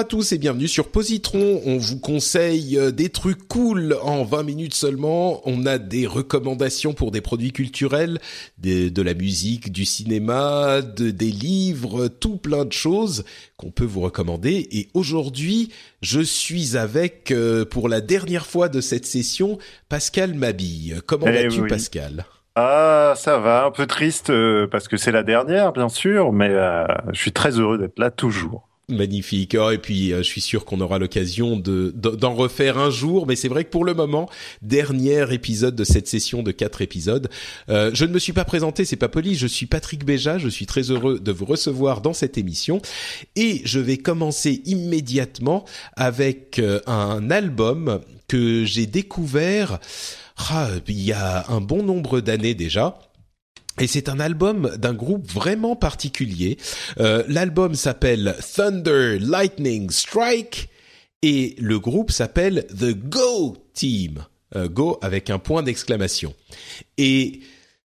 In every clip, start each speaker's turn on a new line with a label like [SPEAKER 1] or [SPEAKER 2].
[SPEAKER 1] À tous et bienvenue sur Positron. On vous conseille euh, des trucs cool en 20 minutes seulement. On a des recommandations pour des produits culturels, des- de la musique, du cinéma, de- des livres, tout plein de choses qu'on peut vous recommander. Et aujourd'hui, je suis avec, euh, pour la dernière fois de cette session, Pascal Mabille. Comment
[SPEAKER 2] Eh
[SPEAKER 1] vas-tu
[SPEAKER 2] oui.
[SPEAKER 1] Pascal?
[SPEAKER 2] Ah, ça va, un peu triste euh, parce que c'est la dernière, bien sûr, mais euh, je suis très heureux d'être là toujours.
[SPEAKER 1] Magnifique. Oh, et puis, euh, je suis sûr qu'on aura l'occasion de de- d'en refaire un jour. Mais c'est vrai que pour le moment, dernier épisode de cette session de quatre épisodes. Euh, je ne me suis pas présenté, c'est pas poli. Je suis Patrick Béja. Je suis très heureux de vous recevoir dans cette émission. Et je vais commencer immédiatement avec euh, un album que j'ai découvert ah, il y a un bon nombre d'années déjà. Et c'est un album d'un groupe vraiment particulier. Euh, L'album s'appelle Thunder Lightning Strike et le groupe s'appelle The Go Team. Euh, Go avec un point d'exclamation. Et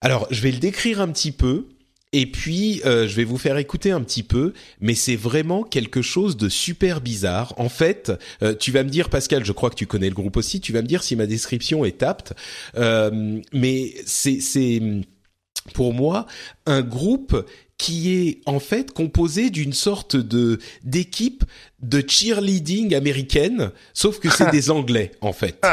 [SPEAKER 1] alors, je vais le décrire un petit peu. Et puis, euh, je vais vous faire écouter un petit peu, mais c'est vraiment quelque chose de super bizarre. En fait, euh, tu vas me dire, Pascal, je crois que tu connais le groupe aussi, tu vas me dire si ma description est apte, Euh, mais c'est c'est pour moi un groupe qui est en fait composé d'une sorte de d'équipe de cheerleading américaine, sauf que c'est des Anglais en fait.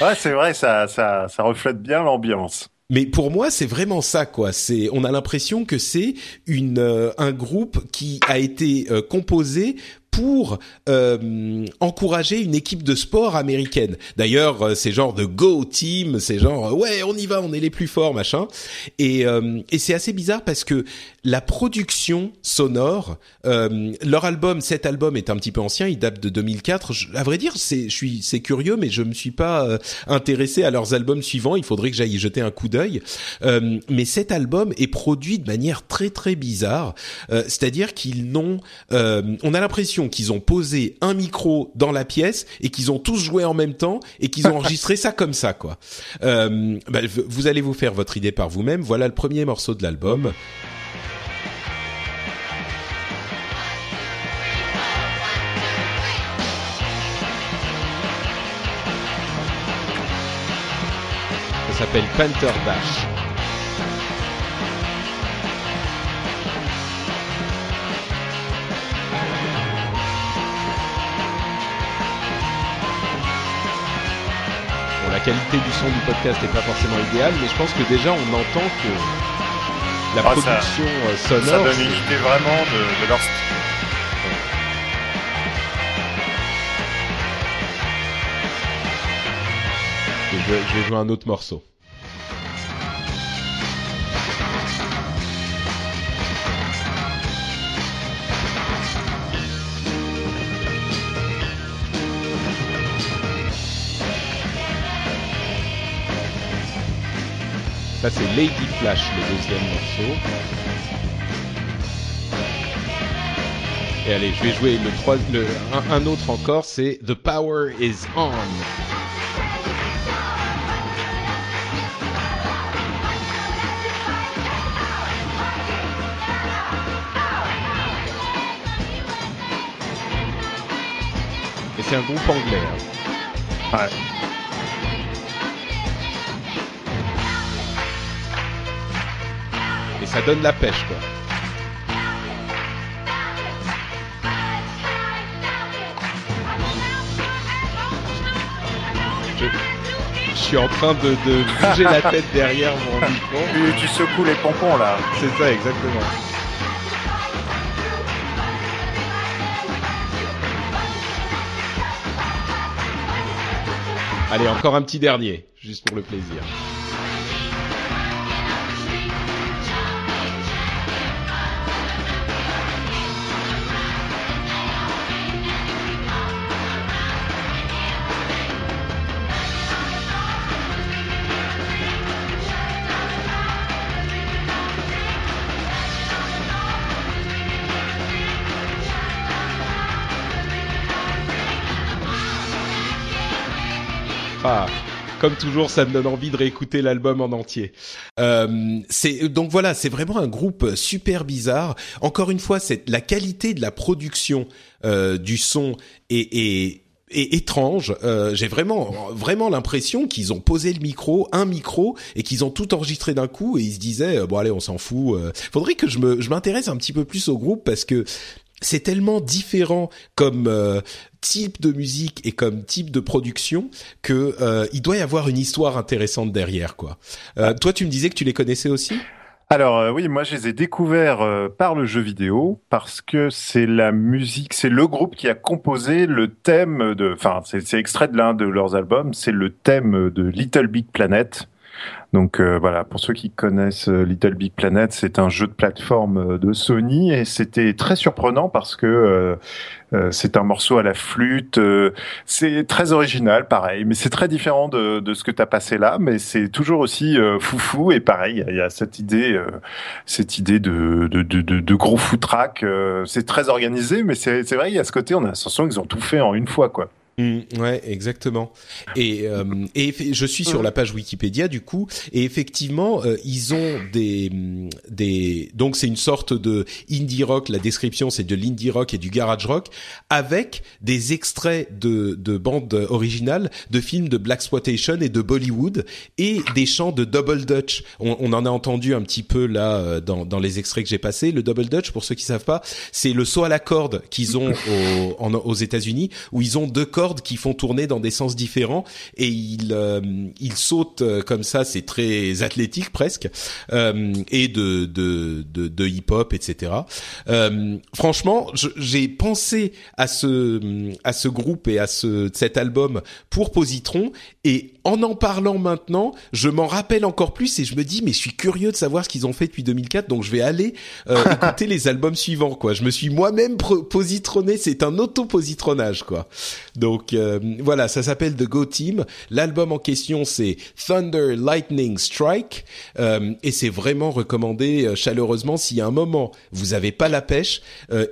[SPEAKER 2] Ouais, c'est vrai, ça, ça, ça reflète bien l'ambiance.
[SPEAKER 1] Mais pour moi, c'est vraiment ça, quoi. C'est, on a l'impression que c'est une euh, un groupe qui a été euh, composé pour euh, encourager une équipe de sport américaine. D'ailleurs, euh, c'est genre de go team, c'est genre euh, ouais, on y va, on est les plus forts, machin. Et euh, et c'est assez bizarre parce que la production sonore, euh, leur album, cet album est un petit peu ancien, il date de 2004. Je- à vrai dire, c'est, je suis, c'est curieux, mais je me suis pas euh, intéressé à leurs albums suivants. Il faudrait que j'aille jeter un coup d'œil. Mais cet album est produit de manière très très bizarre. C'est-à-dire qu'ils n'ont, on a l'impression qu'ils ont posé un micro dans la pièce et qu'ils ont tous joué en même temps et qu'ils ont enregistré ça comme ça, quoi. Euh, bah, vous allez vous faire votre idée par vous-même. Voilà le premier morceau de l'album. Ça s'appelle Panther Dash. Qualité du son du podcast n'est pas forcément idéale, mais je pense que déjà on entend que la
[SPEAKER 2] Ah, ça-
[SPEAKER 1] production euh,
[SPEAKER 2] Ça
[SPEAKER 1] sonore,
[SPEAKER 2] donne
[SPEAKER 1] c'est-
[SPEAKER 2] une idée vraiment de, de leur style.
[SPEAKER 1] je vais jouer un autre morceau. Ça c'est Lady Flash, le deuxième morceau. Et allez, je vais jouer le trois, le, un, autre encore, c'est The Power is On. Et c'est un groupe anglais. hein.
[SPEAKER 2] Ouais.
[SPEAKER 1] Et ça donne la pêche, quoi. Je, suis en train de, de bouger la tête derrière mon micro.
[SPEAKER 2] Tu, tu secoues les pompons là.
[SPEAKER 1] C'est ça, exactement. Allez, encore un petit dernier, juste pour le plaisir. Ah, comme toujours, ça me donne envie de réécouter l'album en entier. Euh, donc voilà, c'est vraiment un groupe super bizarre. Encore une fois, c'est la qualité de la production euh, du son est, étrange. Euh, J'ai vraiment vraiment l'impression qu'ils ont posé le micro, un micro, et qu'ils ont tout enregistré d'un coup. Et ils se disaient bon allez, on s'en fout. Faudrait que je je m'intéresse un petit peu plus au groupe parce que c'est tellement différent comme euh, type de musique et comme type de production que euh, il doit y avoir une histoire intéressante derrière quoi. Euh, toi tu me disais que tu les connaissais aussi?
[SPEAKER 2] Alors euh, oui, moi je les ai découverts euh, par le jeu vidéo parce que c'est la musique, c'est le groupe qui a composé le thème de, enfin c'est extrait de l'un de leurs albums, c'est le thème de Little Big Planet. Donc euh, voilà, pour ceux qui connaissent euh, Little Big Planet, c'est un jeu de plateforme euh, de Sony et c'était très surprenant parce que c'est un morceau à la flûte, c'est très original, pareil, mais c'est très différent de, de ce que tu as passé là, mais c'est toujours aussi foufou et pareil, il y, a cette idée, cette idée de, de, de, de gros foutraque, c'est très organisé, mais c'est vrai, il y a ce côté, on a l'impression qu'ils ont tout fait en une fois, quoi.
[SPEAKER 1] Mm, ouais, exactement. Et, euh, et je suis sur la page Wikipédia du coup, et effectivement, euh, ils ont des des donc c'est une sorte de indie rock. La description c'est de l'indie rock et du garage rock avec des extraits de de bandes originales, de films de black exploitation et de Bollywood et des chants de double dutch. On, on en a entendu un petit peu là euh, dans dans les extraits que j'ai passés. Le double dutch, pour ceux qui savent pas, c'est le saut à la corde qu'ils ont aux, aux États-Unis où ils ont deux cordes qui font tourner dans des sens différents et il euh, il euh, comme ça, c'est très athlétique presque euh, et de de de, de hip hop etc. Euh, franchement, j'ai pensé à ce à ce groupe et à ce cet album pour Positron et en en parlant maintenant, je m'en rappelle encore plus et je me dis mais je suis curieux de savoir ce qu'ils ont fait depuis 2004 donc je vais aller euh, écouter les albums suivants quoi. Je me suis moi-même positronné, c'est un auto-positronnage quoi. Donc euh, voilà, ça s'appelle The Go Team. L'album en question c'est Thunder Lightning Strike euh, et c'est vraiment recommandé euh, chaleureusement y a un moment vous avez pas la pêche,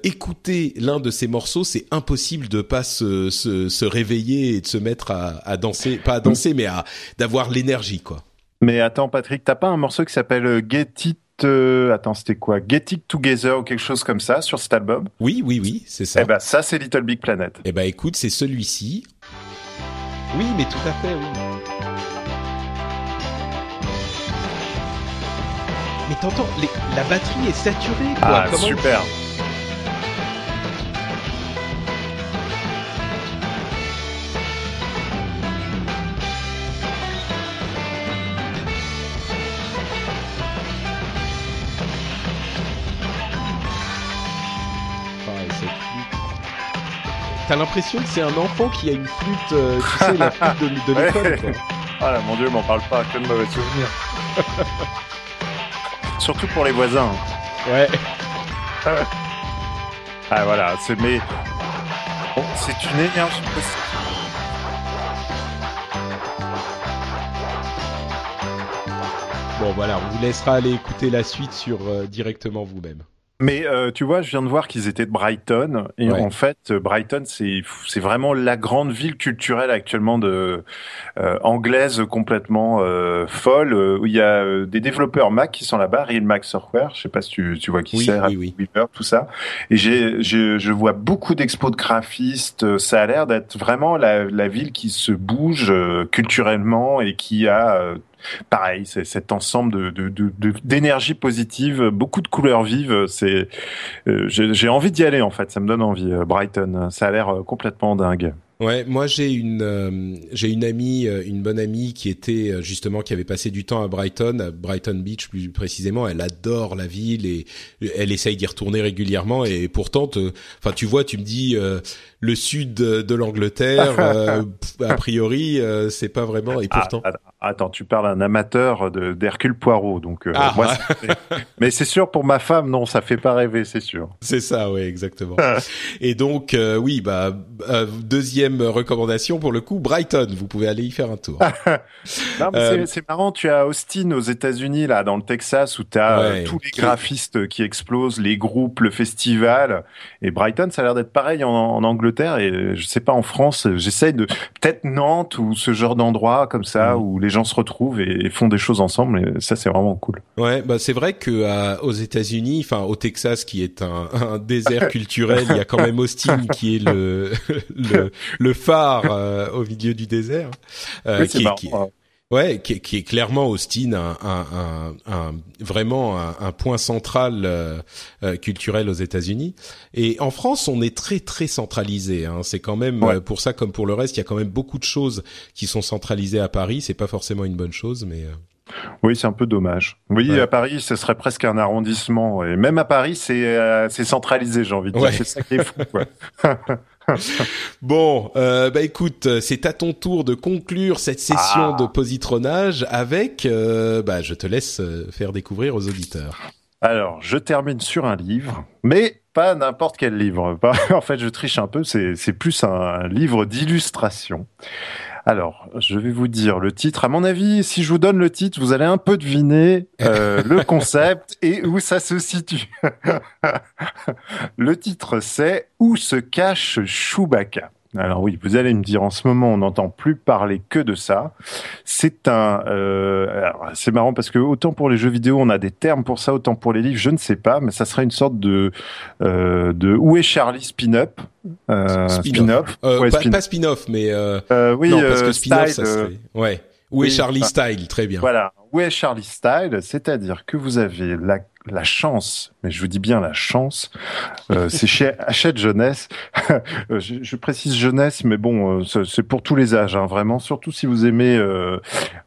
[SPEAKER 1] écoutez l'un de ces morceaux, c'est impossible de pas se, se, se, réveiller et de se mettre à, à danser, pas à danser mais à d'avoir l'énergie quoi.
[SPEAKER 2] Mais attends Patrick, t'as pas un morceau qui s'appelle Get It euh, attends, c'était quoi? Get It Together ou quelque chose comme ça sur cet album?
[SPEAKER 1] Oui, oui, oui, c'est ça.
[SPEAKER 2] Eh ben, ça, c'est Little Big Planet.
[SPEAKER 1] Eh ben, écoute, c'est celui-ci. Oui, mais tout à fait, oui. Mais t'entends, la batterie est saturée, quoi.
[SPEAKER 2] Ah, super.
[SPEAKER 1] T'as l'impression que c'est un enfant qui a une flûte, euh, tu sais, la flûte de, de l'école.
[SPEAKER 2] Ah là, mon dieu, m'en parle pas, que de mauvais souvenirs. Surtout pour les voisins.
[SPEAKER 1] Ouais.
[SPEAKER 2] ah voilà, c'est mais bon, c'est une énergie possible.
[SPEAKER 1] Bon voilà, on vous laissera aller écouter la suite sur euh, directement vous-même.
[SPEAKER 2] Mais euh, tu vois, je viens de voir qu'ils étaient de Brighton et en fait, Brighton c'est c'est vraiment la grande ville culturelle actuellement de euh, anglaise complètement euh, folle où il y a euh, des développeurs Mac qui sont là-bas, Real Mac Software, je sais pas si tu, tu vois qui
[SPEAKER 1] oui,
[SPEAKER 2] c'est,
[SPEAKER 1] oui, oui.
[SPEAKER 2] tout ça. Et j'ai je, je vois beaucoup d'expos de graphistes, ça a l'air d'être vraiment la, la ville qui se bouge culturellement et qui a pareil, c'est cet ensemble de, d'énergie positive, beaucoup de couleurs vives. C'est, euh, j'ai envie d'y aller en fait. Ça me donne envie. Euh, Brighton, ça a l'air euh, complètement dingue.
[SPEAKER 1] Ouais, moi j'ai une euh, j'ai une amie, euh, une bonne amie qui était euh, justement qui avait passé du temps à Brighton, à Brighton Beach plus précisément. Elle adore la ville et elle essaye d'y retourner régulièrement. Et pourtant, enfin tu vois, tu me dis le sud de l'Angleterre, a priori c'est pas vraiment. Et ah, pourtant.
[SPEAKER 2] attends, tu parles un amateur d'Hercule Poirot, donc ah. moi, mais c'est sûr pour ma femme, non, ça fait pas rêver, c'est sûr.
[SPEAKER 1] C'est ça, oui, exactement. et donc oui, bah deuxième recommandation pour le coup, Brighton. Vous pouvez aller y faire un tour.
[SPEAKER 2] Euh, c'est marrant. Tu as Austin aux États-Unis, là, dans le Texas, où tu as euh, tous les graphistes qui explosent, les groupes, le festival. Et Brighton, ça a l'air d'être pareil en, Angleterre. Et je sais pas en France. J'essaye de peut-être Nantes ou ce genre d'endroit comme ça mm. où les gens se retrouvent et, font des choses ensemble. Et ça, c'est vraiment cool.
[SPEAKER 1] Ouais, bah c'est vrai que euh, aux États-Unis, enfin au Texas, qui est un, un désert culturel, il y a quand même Austin qui est le, le le phare euh, au milieu du désert,
[SPEAKER 2] euh, qui, qui,
[SPEAKER 1] ouais, qui, qui, est clairement Austin, un, un, un, vraiment un, point central euh, culturel aux États-Unis. Et en France, on est très très centralisé. Hein. C'est quand même pour ça, comme pour le reste, il y a quand même beaucoup de choses qui sont centralisées à Paris. C'est pas forcément une bonne chose, mais
[SPEAKER 2] oui, c'est un peu dommage. Oui, à Paris, ce serait presque un arrondissement. Et même à Paris, c'est c'est centralisé, j'ai envie de dire. C'est ça qui est fou. Quoi.
[SPEAKER 1] bon, euh, bah écoute, c'est à ton tour de conclure cette session ah. de positronage avec, euh, bah je te laisse euh, faire découvrir aux auditeurs.
[SPEAKER 2] Alors, je termine sur un livre, mais pas n'importe quel livre. en fait, je triche un peu, c'est plus un livre d'illustration. Alors, je vais vous dire le titre. À mon avis, si je vous donne le titre, vous allez un peu deviner euh, le concept et où ça se situe. le titre, c'est Où se cache Chewbacca? Alors oui, vous allez me dire en ce moment on n'entend plus parler que de ça. C'est un, euh, c'est marrant parce que autant pour les jeux vidéo on a des termes pour ça, autant pour les livres je ne sais pas, mais ça serait une sorte de euh, de où est Charlie spin-up.
[SPEAKER 1] Euh, spin-off. Euh, pas, spin-off, mais euh, oui, non, parce que spin-off ça serait. Ouais. Où est Charlie Style Très bien.
[SPEAKER 2] Voilà. Où est Charlie Style? C'est-à-dire que vous avez la la chance, mais je vous dis bien la chance, euh, c'est chez Hachette Jeunesse. je, je, précise jeunesse, mais bon, euh, c'est pour tous les âges, hein, vraiment. Surtout si vous aimez euh,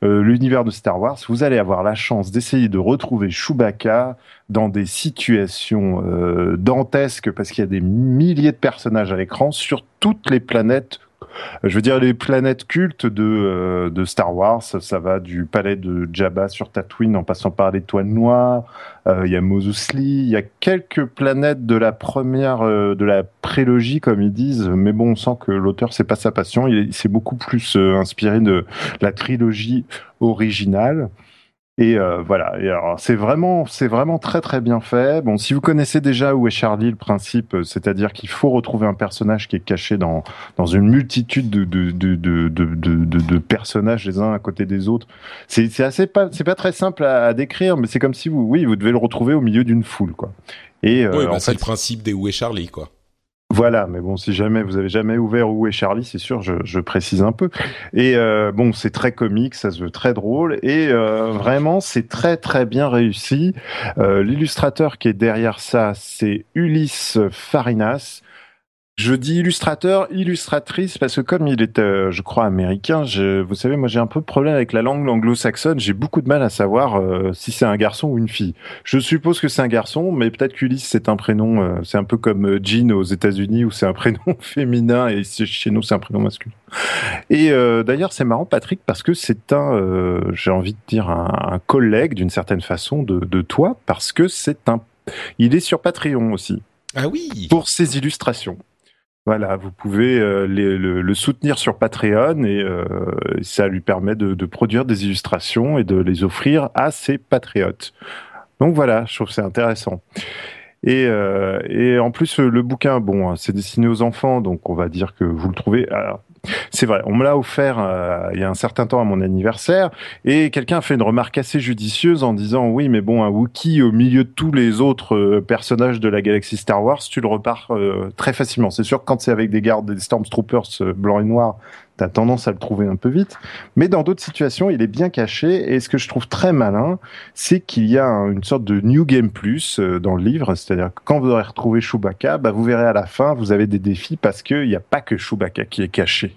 [SPEAKER 2] euh, l'univers de Star Wars, vous allez avoir la chance d'essayer de retrouver Chewbacca dans des situations euh, dantesques, parce qu'il y a des milliers de personnages à l'écran sur toutes les planètes je veux dire les planètes cultes de, euh, de Star Wars, ça va du palais de Jabba sur Tatooine en passant par l'étoile noire, euh, il y a Mos il y a quelques planètes de la première euh, de la prélogie comme ils disent, mais bon on sent que l'auteur c'est pas sa passion, il s'est beaucoup plus inspiré de la trilogie originale. Et euh, voilà. Et alors, c'est vraiment, c'est vraiment très très bien fait. Bon, si vous connaissez déjà où est Charlie, le principe, euh, c'est-à-dire qu'il faut retrouver un personnage qui est caché dans dans une multitude de de de de de, de, personnages les uns à côté des autres. C'est c'est assez pas c'est pas très simple à, décrire, mais c'est comme si vous oui vous devez le retrouver au milieu d'une foule quoi.
[SPEAKER 1] Et euh, oui, bah, c'est le principe des où est Charlie quoi.
[SPEAKER 2] Voilà, mais bon, si jamais vous avez jamais ouvert Où est Charlie, c'est sûr, je, précise un peu. Et euh, bon, c'est très comique, ça se veut très drôle, et euh, vraiment, c'est très très bien réussi. Euh, L'illustrateur qui est derrière ça, c'est Ulysse Farinas. Je dis illustrateur, illustratrice, parce que comme il est, euh, je crois, américain, je, vous savez, moi j'ai un peu de problème avec la langue anglo-saxonne. J'ai beaucoup de mal à savoir euh, si c'est un garçon ou une fille. Je suppose que c'est un garçon, mais peut-être qu'Ulysse c'est un prénom, euh, c'est un peu comme Jean aux États-Unis où c'est un prénom féminin et chez nous c'est un prénom masculin. Et d'ailleurs c'est marrant, Patrick, parce que c'est un, j'ai envie de dire un, collègue d'une certaine façon de, de toi, parce que c'est un, il est sur Patreon aussi.
[SPEAKER 1] Ah oui.
[SPEAKER 2] Pour ses illustrations. Voilà, vous pouvez euh, le, soutenir sur Patreon et euh, ça lui permet de, produire des illustrations et de les offrir à ses patriotes. Donc voilà, je trouve c'est intéressant. Et, euh, et en plus, le bouquin, bon, hein, c'est destiné aux enfants, donc on va dire que vous le trouvez. C'est vrai, on me l'a offert euh, il y a un certain temps à mon anniversaire, et quelqu'un a fait une remarque assez judicieuse en disant oui, mais bon, un Wookiee au milieu de tous les autres euh, personnages de la galaxie Star Wars, tu le repars euh, très facilement. C'est sûr que quand c'est avec des gardes, des Stormtroopers blancs et noirs, tu as tendance à le trouver un peu vite. Mais dans d'autres situations, il est bien caché. Et ce que je trouve très malin, c'est qu'il y a une sorte de New Game Plus euh, dans le livre. C'est-à-dire que quand vous aurez retrouvé Chewbacca, bah, vous verrez à la fin, vous avez des défis parce qu'il n'y a pas que Chewbacca qui est caché.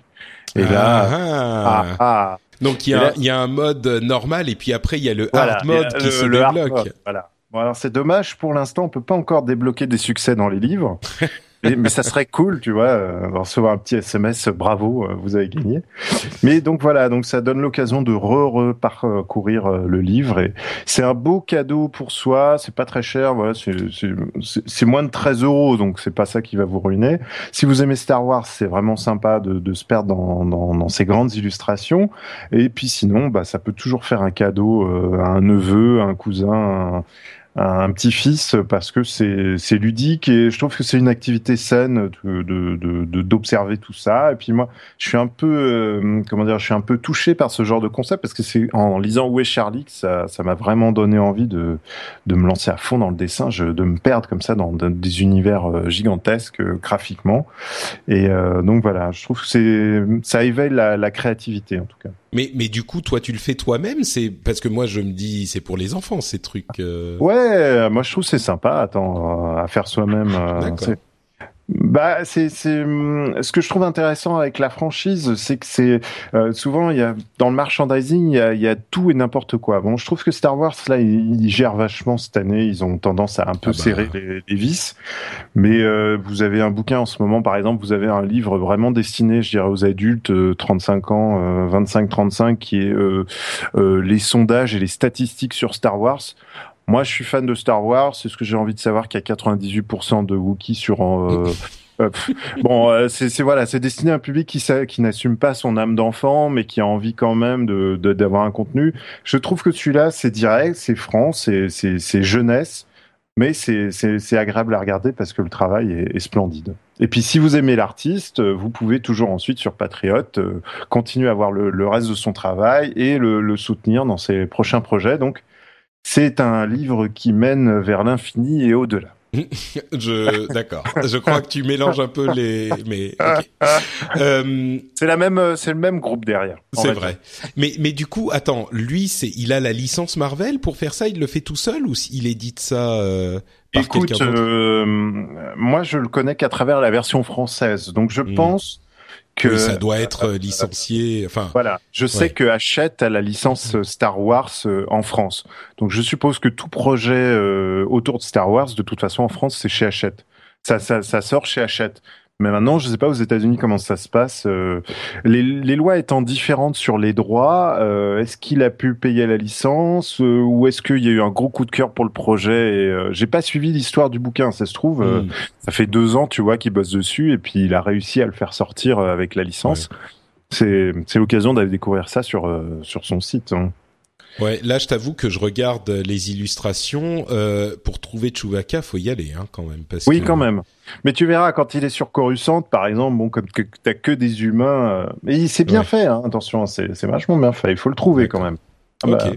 [SPEAKER 1] Et là, ah, ah. ah. donc il y, a, il y a un mode normal et puis après il y a le hard mode qui se débloque.
[SPEAKER 2] voilà. Bon alors c'est dommage pour l'instant on peut pas encore débloquer des succès dans les livres. mais, ça serait cool, tu vois, euh, recevoir un petit SMS, bravo, euh, vous avez gagné. Mais donc voilà, donc ça donne l'occasion de re-parcourir euh, le livre et c'est un beau cadeau pour soi. C'est pas très cher, voilà, c'est moins de 13 euros, donc c'est pas ça qui va vous ruiner. Si vous aimez Star Wars, c'est vraiment sympa de, de se perdre dans, dans, dans, ces grandes illustrations. Et puis sinon, bah, ça peut toujours faire un cadeau à un neveu, à un cousin. Un petit-fils parce que c'est ludique et je trouve que c'est une activité saine de d'observer de, tout ça. Et puis moi, je suis un peu euh, comment dire, je suis un peu touché par ce genre de concept parce que c'est en lisant Où est Charlie que ça m'a vraiment donné envie de de me lancer à fond dans le dessin, je, de me perdre comme ça dans, des univers euh, gigantesques euh, graphiquement. Et donc voilà, je trouve que ça éveille la, la créativité en tout cas.
[SPEAKER 1] Mais, mais du coup, toi, tu le fais toi-même C'est parce que moi, je me dis, c'est pour les enfants ces trucs. Euh.
[SPEAKER 2] Ouais, moi je trouve c'est sympa. Attends, à faire soi-même. Euh, bah, c'est hum, ce que je trouve intéressant avec la franchise, c'est que c'est euh, souvent il y a dans le merchandising il y a, il y a tout et n'importe quoi. Bon, je trouve que Star Wars là ils, gèrent vachement cette année, ils ont tendance à un peu ah bah. serrer les, les, vis. Mais euh, vous avez un bouquin en ce moment par exemple, vous avez un livre vraiment destiné, je dirais aux adultes 35 euh, ans, 25 35 qui est les sondages et les statistiques sur Star Wars. Moi, je suis fan de Star Wars. C'est ce que j'ai envie de savoir qu'il y a 98% de Wookiees sur. Euh, euh bon, euh, c'est voilà, c'est destiné à un public qui, qui n'assume pas son âme d'enfant, mais qui a envie quand même de d'avoir un contenu. Je trouve que celui-là, c'est direct, c'est franc, c'est jeunesse, mais c'est c'est agréable à regarder parce que le travail est, est splendide. Et puis, si vous aimez l'artiste, vous pouvez toujours ensuite sur Patriote euh, continuer à voir le, le, reste de son travail et le, le soutenir dans ses prochains projets. Donc c'est un livre qui mène vers l'infini et au-delà.
[SPEAKER 1] je d'accord. Je crois que tu mélanges un peu les. Mais
[SPEAKER 2] euh, c'est la même, c'est le même groupe derrière.
[SPEAKER 1] C'est vrai. Mais mais du coup, attends, lui, c'est il a la licence Marvel pour faire ça. Il le fait tout seul ou il édite ça euh, par quelqu'un d'autre?
[SPEAKER 2] euh, Moi, je le connais qu'à travers la version française. Donc, je hmm. pense que
[SPEAKER 1] ça doit être euh, licencié. Enfin,
[SPEAKER 2] voilà. Je sais que Hachette a la licence euh, Star Wars euh, en France, donc je suppose que tout projet autour de Star Wars, de toute façon en France, c'est chez Hachette. Ça, ça, ça sort chez Hachette. Mais maintenant, je ne sais pas aux États-Unis comment ça se passe. Euh, les, les, lois étant différentes sur les droits, euh, est-ce qu'il a pu payer la licence euh, ou est-ce qu'il y a eu un gros coup de cœur pour le projet et, J'ai pas suivi l'histoire du bouquin. Ça se trouve, hmm. ça fait deux ans, tu vois, qu'il bosse dessus et puis il a réussi à le faire sortir avec la licence. C'est l'occasion d'aller découvrir ça sur sur son site. Hein.
[SPEAKER 1] Ouais, là je t'avoue que je regarde les illustrations. Euh, pour trouver Chewbacca, faut y aller hein, quand même. Parce
[SPEAKER 2] oui, quand même. Mais tu verras quand il est sur Coruscant, par exemple, bon, comme t'as que des humains, mais euh, c'est bien fait. Hein, attention, c'est vachement bien fait. Il faut le trouver quand même.
[SPEAKER 1] Ah bah.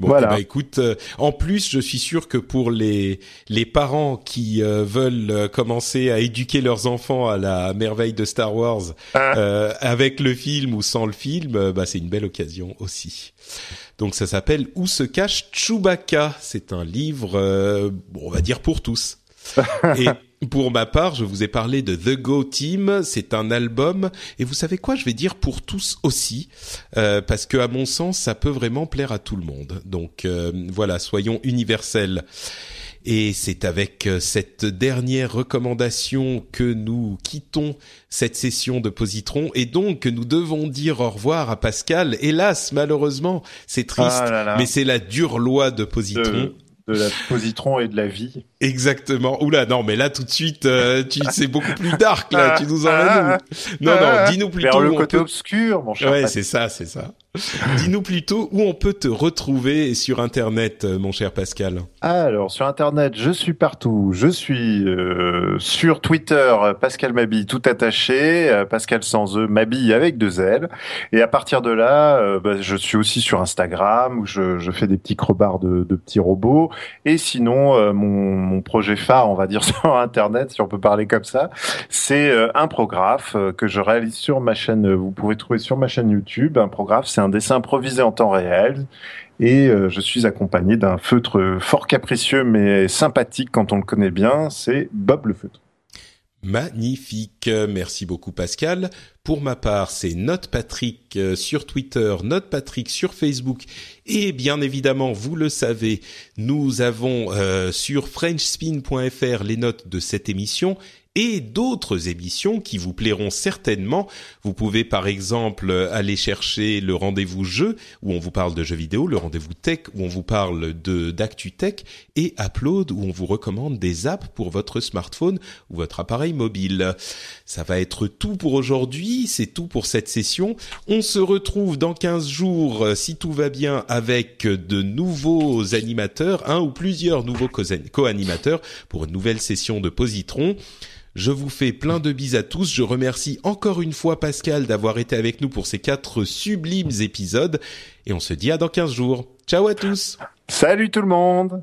[SPEAKER 1] Bon, voilà. Eh ben, écoute, euh, en plus, je suis sûr que pour les les parents qui veulent commencer à éduquer leurs enfants à la merveille de Star Wars, ah. avec le film ou sans le film, bah c'est une belle occasion aussi. Donc ça s'appelle Où se cache Chewbacca? C'est un livre, euh, on va dire pour tous. Et pour ma part, je vous ai parlé de The Go Team. C'est un album. Et vous savez quoi? Je vais dire pour tous aussi, euh, parce que à mon sens, ça peut vraiment plaire à tout le monde. Donc euh, voilà, soyons universels. Et c'est avec euh, cette dernière recommandation que nous quittons cette session de Positron et donc que nous devons dire au revoir à Pascal. Hélas, malheureusement, c'est triste, ah mais c'est la dure loi de Positron.
[SPEAKER 2] De, la Positron et de la vie.
[SPEAKER 1] Exactement. Oula, non, mais là tout de suite, euh, tu c'est beaucoup plus dark là. tu nous emmènes où? Non, non, dis-nous plutôt.
[SPEAKER 2] Vers le côté obscur, mon cher.
[SPEAKER 1] Ouais, c'est ça, c'est ça. Dis-nous plutôt où on peut te retrouver sur Internet, euh, mon cher Pascal.
[SPEAKER 2] Alors, sur Internet, je suis partout. Je suis euh, sur Twitter, Pascal Mabille, tout attaché. Euh, Pascal sans E, Mabille avec deux L. Et à partir de là, bah, je suis aussi sur Instagram, où je, je fais des petits crebards de, de petits robots. Et sinon, mon, mon, projet phare, on va dire sur Internet, si on peut parler comme ça, c'est un programme que je réalise sur ma chaîne. Vous pouvez trouver sur ma chaîne YouTube. Un programme, c'est un dessin improvisé en temps réel. Et euh, je suis accompagné d'un feutre fort capricieux mais sympathique quand on le connaît bien, c'est Bob le feutre.
[SPEAKER 1] Magnifique, merci beaucoup Pascal. Pour ma part, c'est Note Patrick euh, sur Twitter, Note Patrick sur Facebook et bien évidemment, vous le savez, nous avons euh, sur frenchspin.fr les notes de cette émission et d'autres émissions qui vous plairont certainement. Vous pouvez par exemple aller chercher le rendez-vous jeu où on vous parle de jeux vidéo, le rendez-vous tech où on vous parle de d'actu tech et Upload où on vous recommande des apps pour votre smartphone ou votre appareil mobile. Ça va être tout pour aujourd'hui, c'est tout pour cette session. On se retrouve dans 15 jours si tout va bien avec de nouveaux animateurs, un ou plusieurs nouveaux co-animateurs pour une nouvelle session de Positron. Je vous fais plein de bises à tous. Je remercie encore une fois Pascal d'avoir été avec nous pour ces quatre sublimes épisodes. Et on se dit à dans 15 jours. Ciao à tous.
[SPEAKER 2] Salut tout le monde.